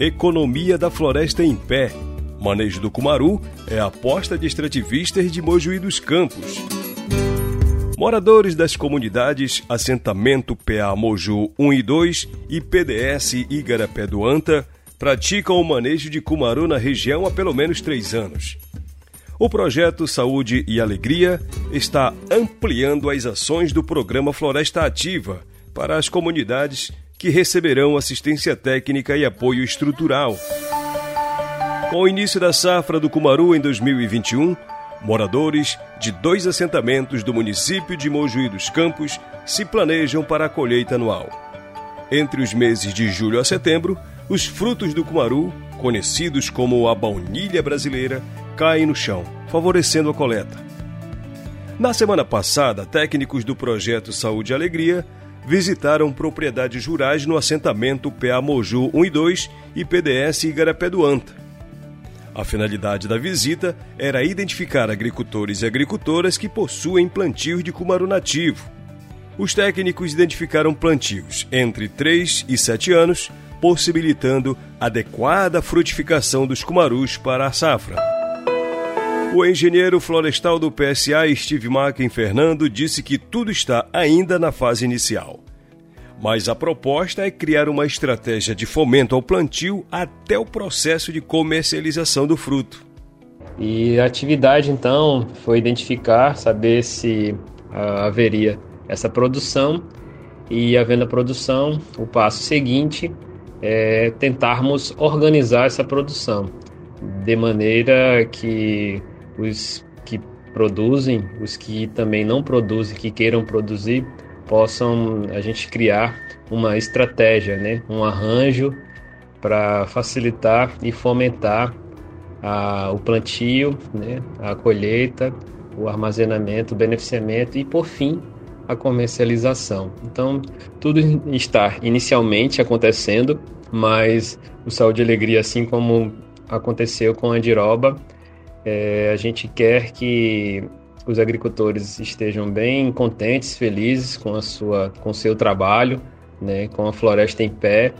Economia da Floresta em Pé. Manejo do Cumaru é aposta de extrativistas de Mojuí dos Campos. Moradores das comunidades Assentamento PA Moju 1 e 2 e PDS Igarapé do Anta praticam o manejo de cumaru na região há pelo menos três anos. O projeto Saúde e Alegria está ampliando as ações do programa Floresta Ativa para as comunidades que receberão assistência técnica e apoio estrutural. Com o início da safra do Cumaru em 2021, moradores de dois assentamentos do município de Mojuí dos Campos se planejam para a colheita anual. Entre os meses de julho a setembro, os frutos do cumaru, conhecidos como a baunilha brasileira, caem no chão, favorecendo a coleta. Na semana passada, técnicos do projeto Saúde e Alegria visitaram propriedades rurais no assentamento PA Moju 1 e 2 e PDS Igarapé do Anta. A finalidade da visita era identificar agricultores e agricultoras que possuem plantios de cumaru nativo. Os técnicos identificaram plantios entre 3 e 7 anos, possibilitando adequada frutificação dos cumarus para a safra. O engenheiro florestal do PSA, Steve Macken Fernando, disse que tudo está ainda na fase inicial. Mas a proposta é criar uma estratégia de fomento ao plantio até o processo de comercialização do fruto. E a atividade, então, foi identificar, saber se uh, haveria essa produção e, havendo a produção, o passo seguinte é tentarmos organizar essa produção de maneira que os que produzem, os que também não produzem, que queiram produzir, possam a gente criar uma estratégia, né? um arranjo para facilitar e fomentar a, o plantio, né? a colheita, o armazenamento, o beneficiamento e, por fim, a comercialização. Então, tudo está inicialmente acontecendo, mas o Saúde e Alegria, assim como aconteceu com a Andiroba, é, a gente quer que os agricultores estejam bem contentes, felizes com a sua, com seu trabalho, né, com a floresta em pé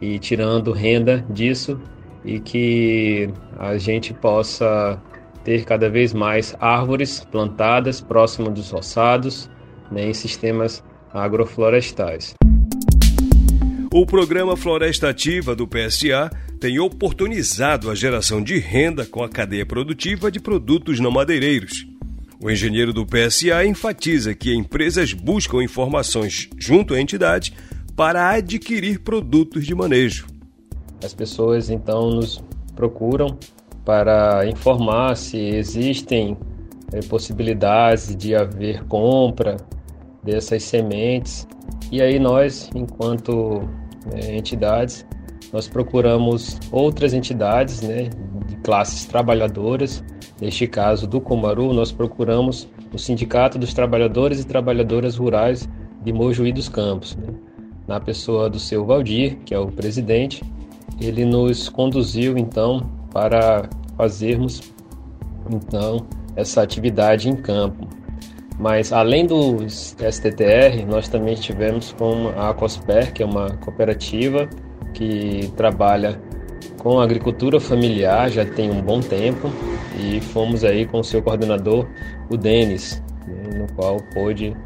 e tirando renda disso e que a gente possa ter cada vez mais árvores plantadas próximo dos roçados, né, em sistemas agroflorestais. O programa Floresta Ativa do PSA tem oportunizado a geração de renda com a cadeia produtiva de produtos não madeireiros. O engenheiro do PSA enfatiza que empresas buscam informações junto à entidade para adquirir produtos de manejo. As pessoas então nos procuram para informar se existem é, possibilidades de haver compra dessas sementes. E aí nós, enquanto é, entidades, nós procuramos outras entidades né, de classes trabalhadoras Neste caso do Comaru, nós procuramos o Sindicato dos Trabalhadores e Trabalhadoras Rurais de Mojuí dos Campos. Né? Na pessoa do seu Valdir, que é o presidente, ele nos conduziu então para fazermos então essa atividade em campo. Mas além dos STTR, nós também estivemos com a COSPER, que é uma cooperativa que trabalha com agricultura familiar já tem um bom tempo e fomos aí com o seu coordenador, o Denis, né, no qual pôde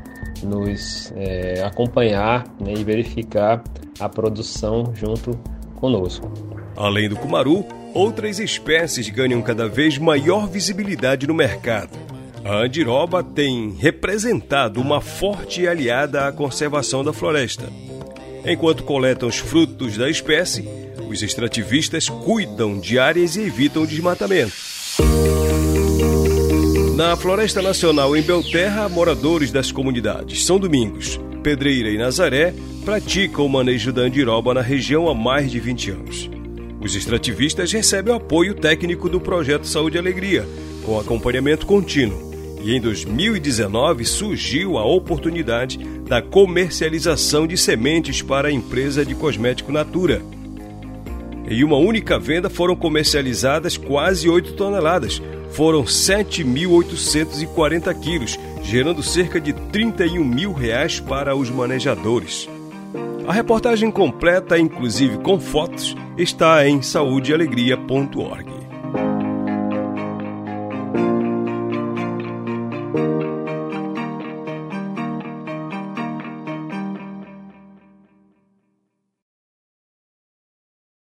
nos é, acompanhar né, e verificar a produção junto conosco. Além do cumaru, outras espécies ganham cada vez maior visibilidade no mercado. A andiroba tem representado uma forte aliada à conservação da floresta. Enquanto coletam os frutos da espécie, os extrativistas cuidam de áreas e evitam o desmatamento. Na Floresta Nacional em Belterra, moradores das comunidades São Domingos, Pedreira e Nazaré praticam o manejo da andiroba na região há mais de 20 anos. Os extrativistas recebem o apoio técnico do projeto Saúde e Alegria, com acompanhamento contínuo. E em 2019 surgiu a oportunidade da comercialização de sementes para a empresa de cosmético Natura em uma única venda foram comercializadas quase 8 toneladas. Foram 7.840 quilos, gerando cerca de 31 mil reais para os manejadores. A reportagem completa, inclusive com fotos, está em saudealegria.org. Música